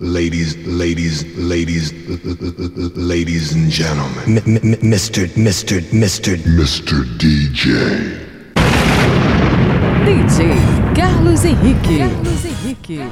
Ladies, ladies, ladies, ladies and gentlemen. M- m- Mr. Mr. Mr. Mr. DJ. DJ Carlos Henrique. Carlos Henrique.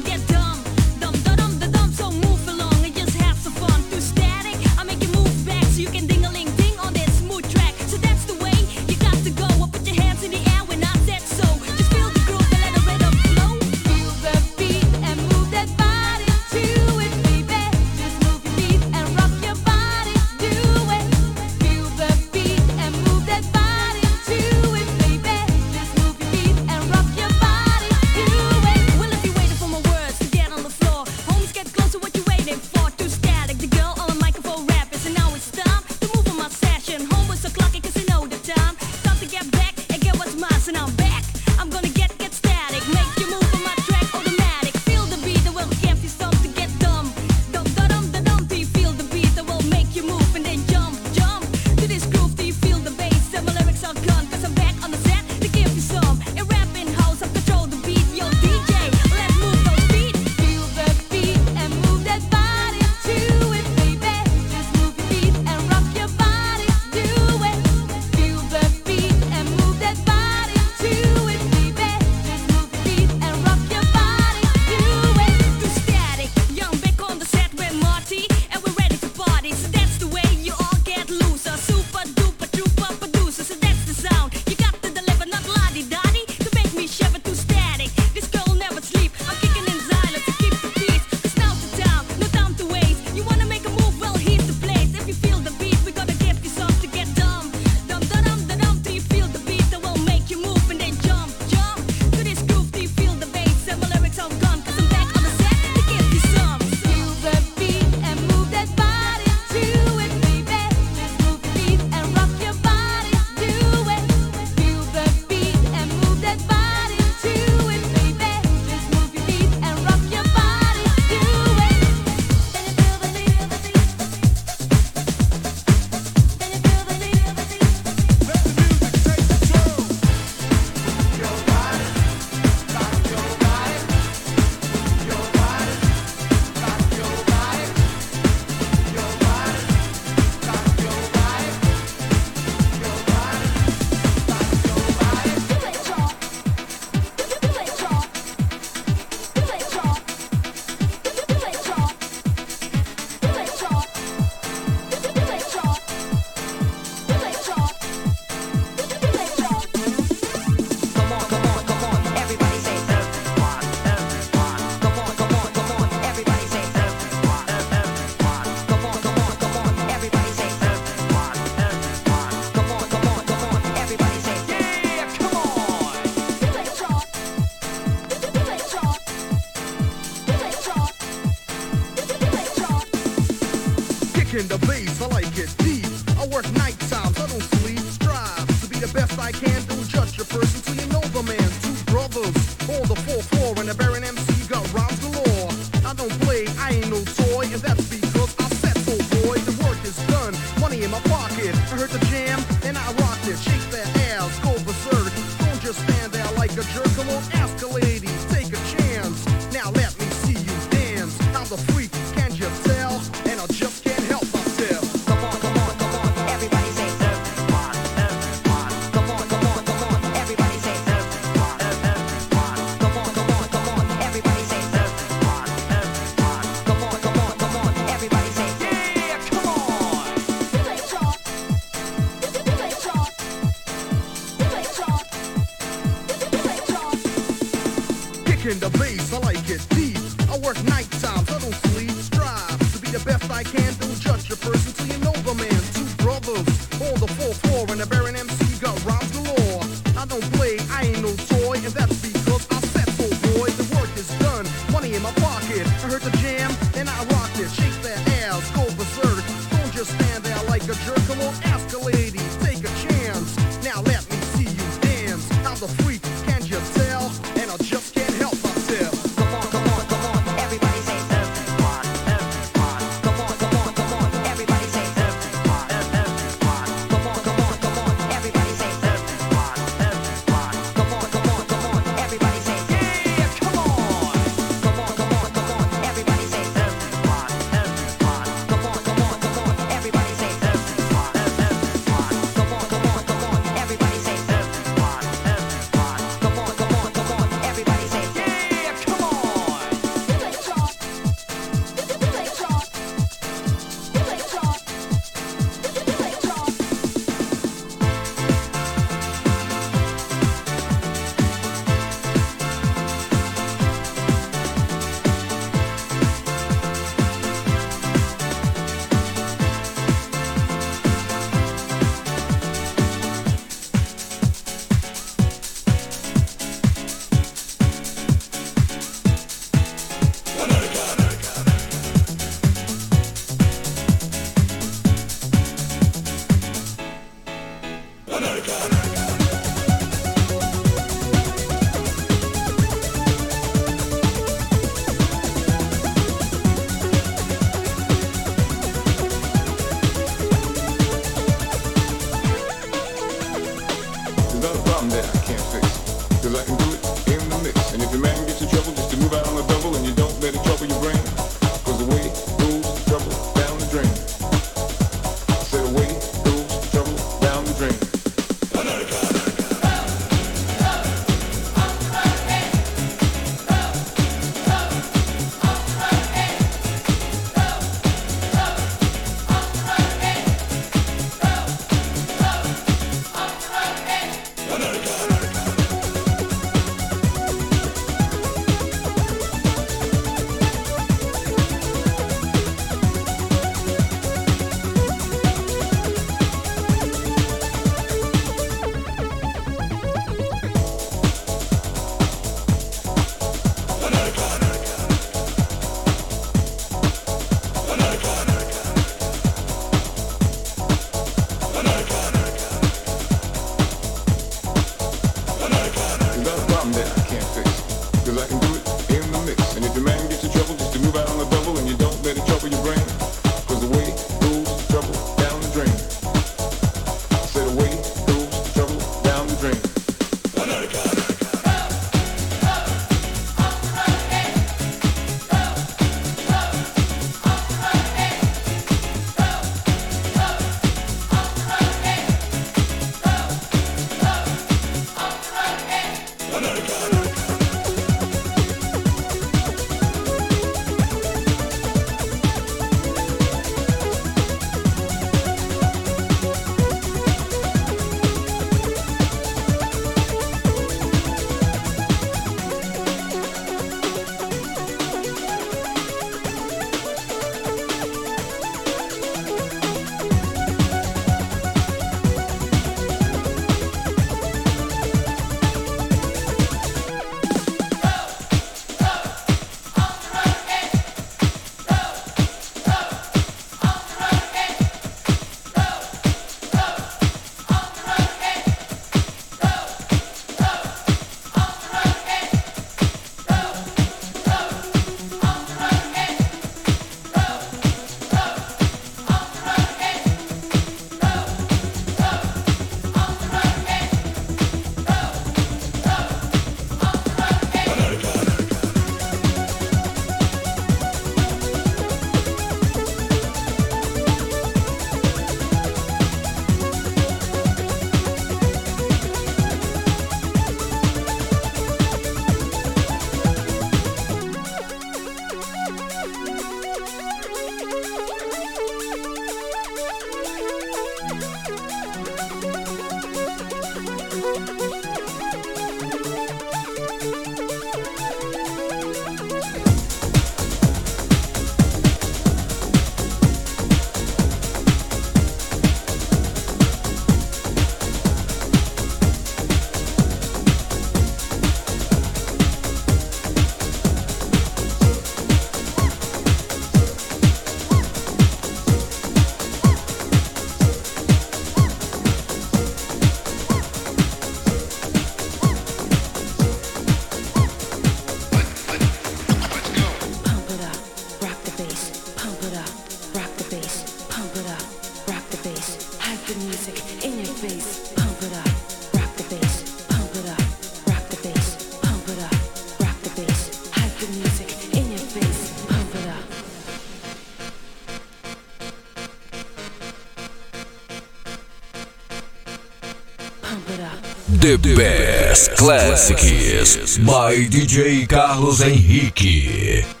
Classics by DJ Carlos Henrique.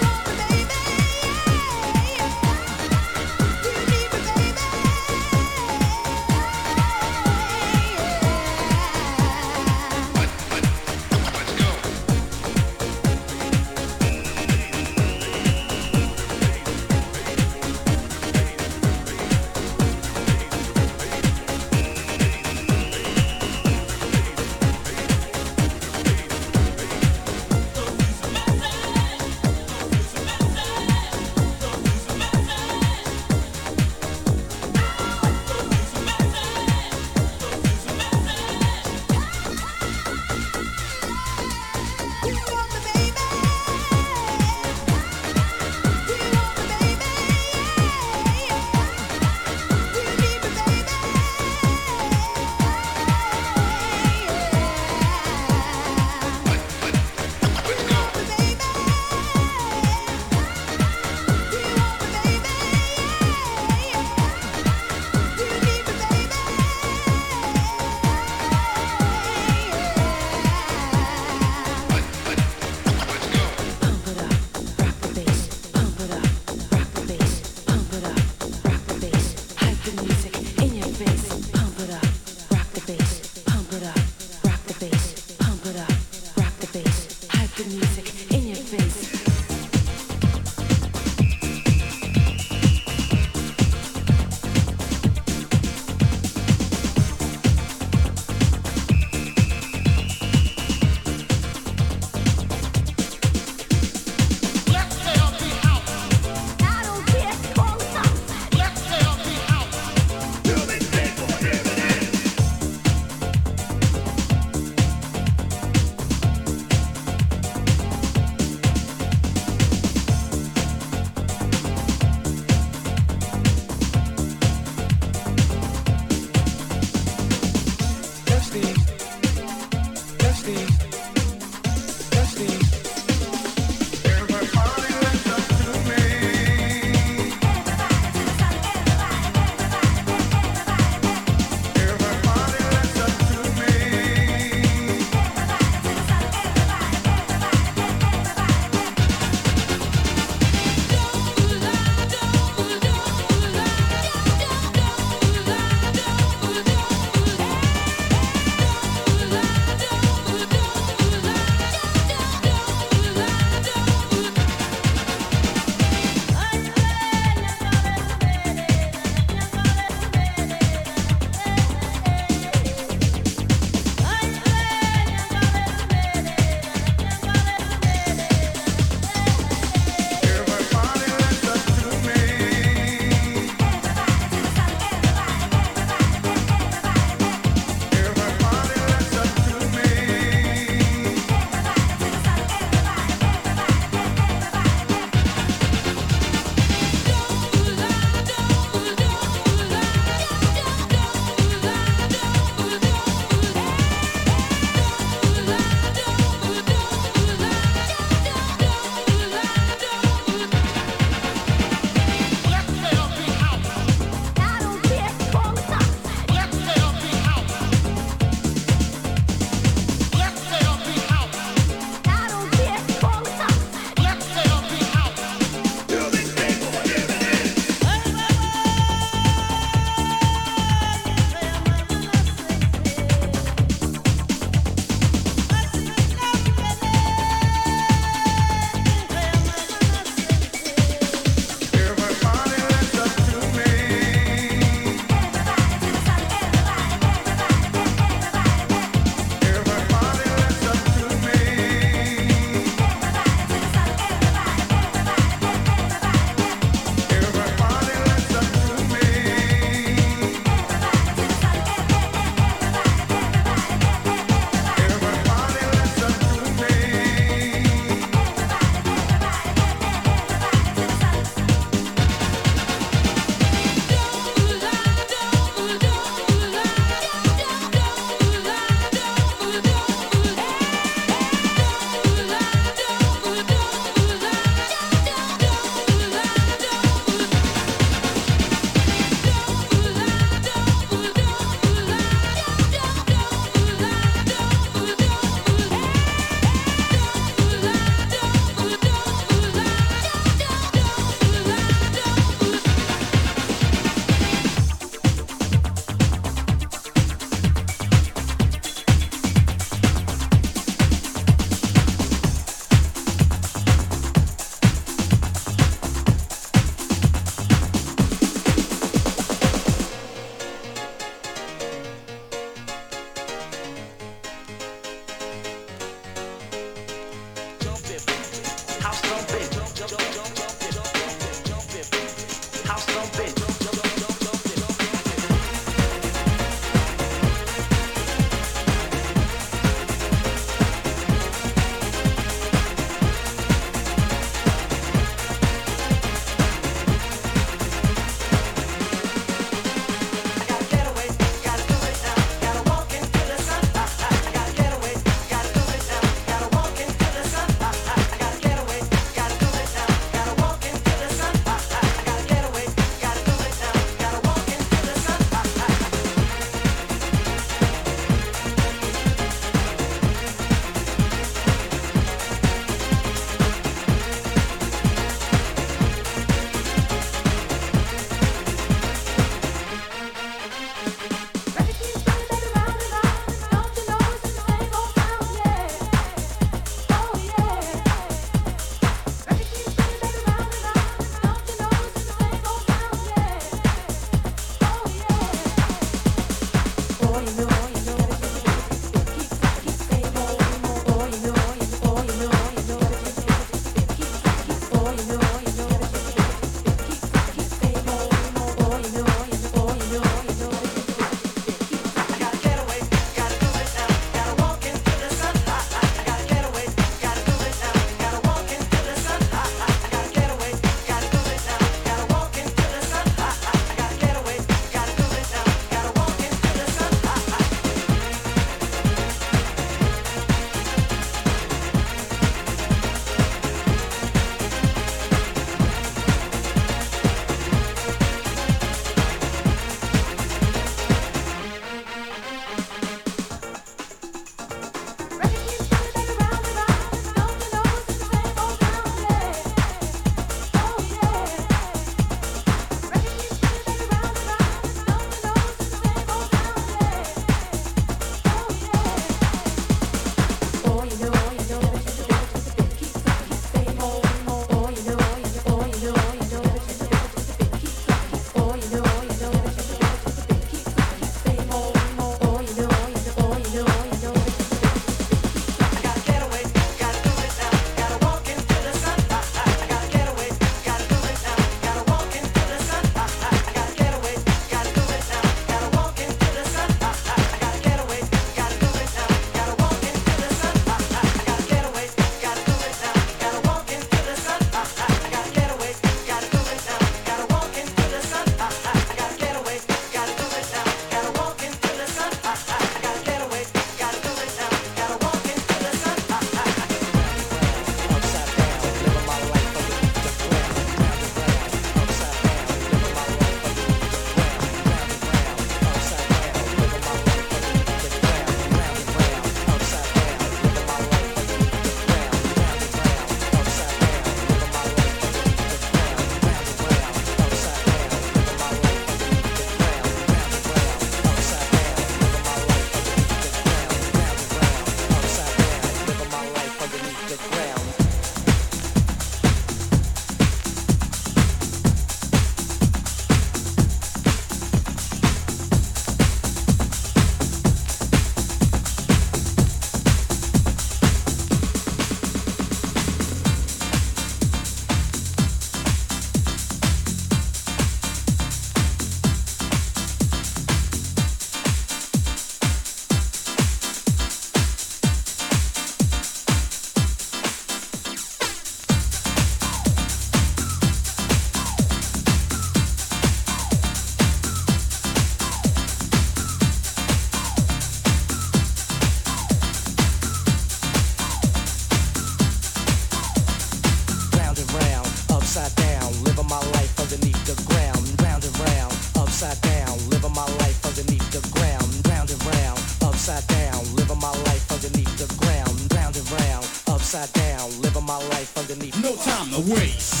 time to waste.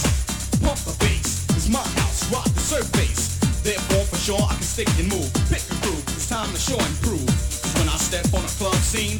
Pump the bass, it's my house, rock the surface. Therefore, for sure, I can stick and move. Pick a groove, it's time to show and prove. When I step on a club scene,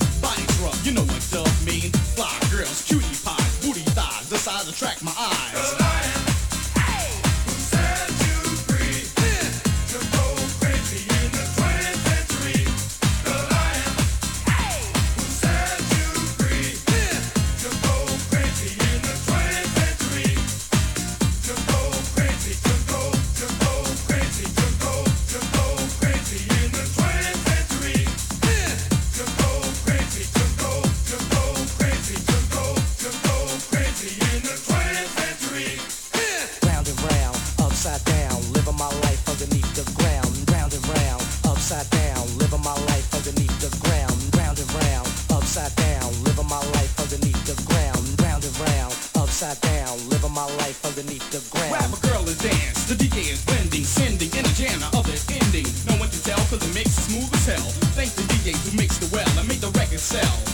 DJ is blending, sending in a jam, now other ending. No one can tell, cause the mix is smooth as hell. Thank the DJ who mix the well and make the record sell.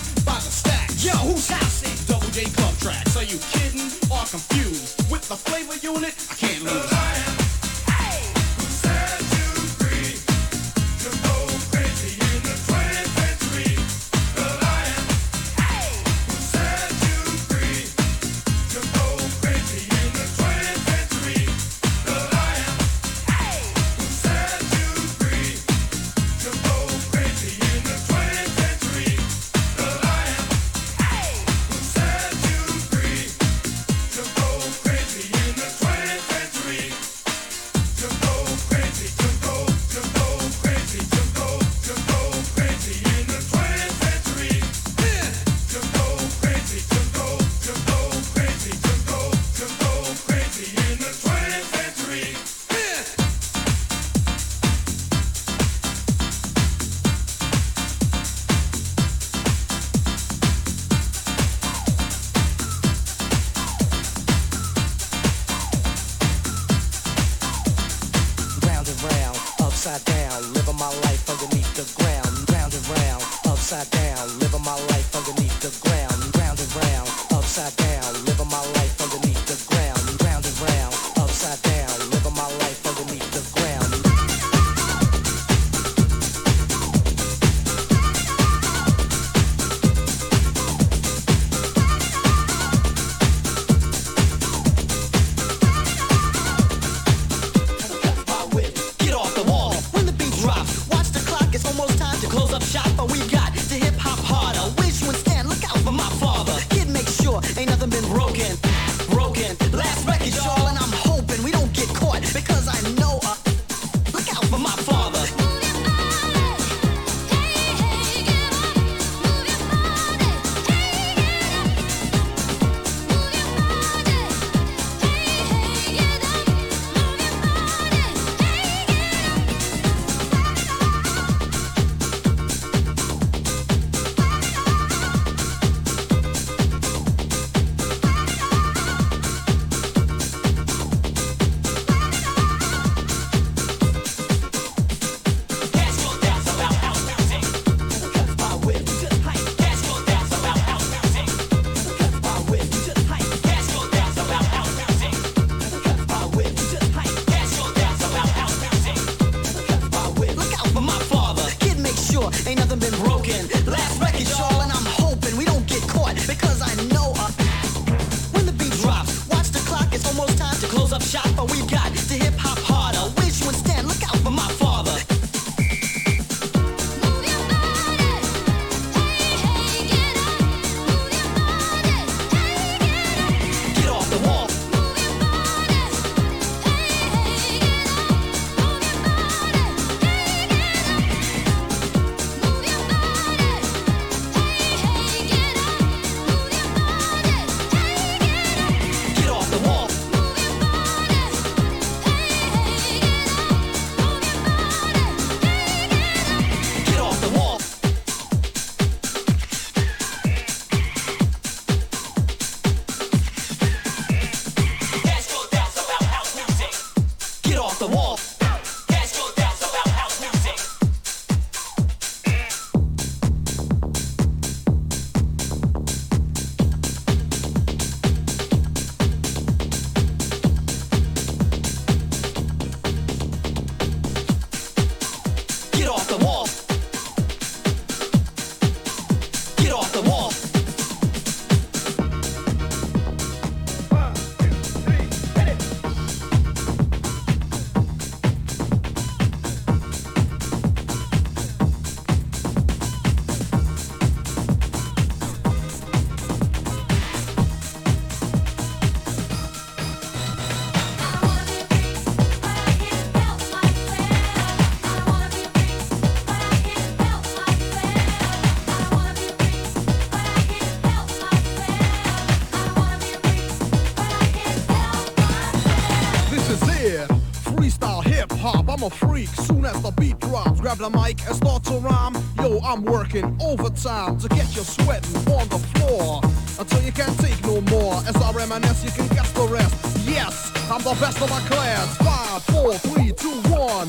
I'm a freak. Soon as the beat drops, grab the mic and start to rhyme. Yo, I'm working overtime to get you sweating on the floor until you can't take no more. As I reminisce, you can guess the rest. Yes, I'm the best of my class. Five, four, three, two, one.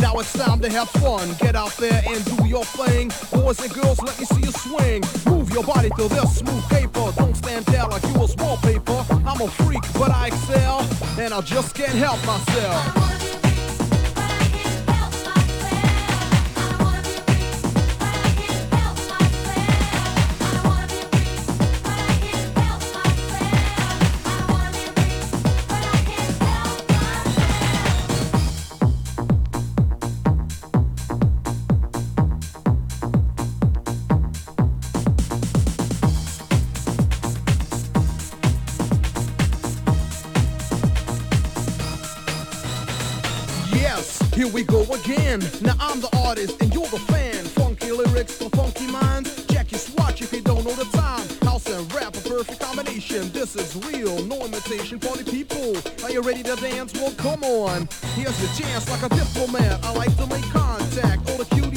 Now it's time to have fun. Get out there and do your thing. Boys and girls, let me see you swing. Move your body to this smooth paper. Don't stand there like you was wallpaper. I'm a freak, but I excel, and I just can't help myself. We go again. Now I'm the artist and you're the fan. Funky lyrics for funky minds. Check your swatch if you don't know the time. House and rap, a perfect combination. This is real, no imitation. Party people, are you ready to dance? Well, come on. Here's your chance, like a diplomat. I like to make contact. All the cuties,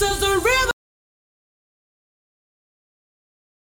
This is the rhythm.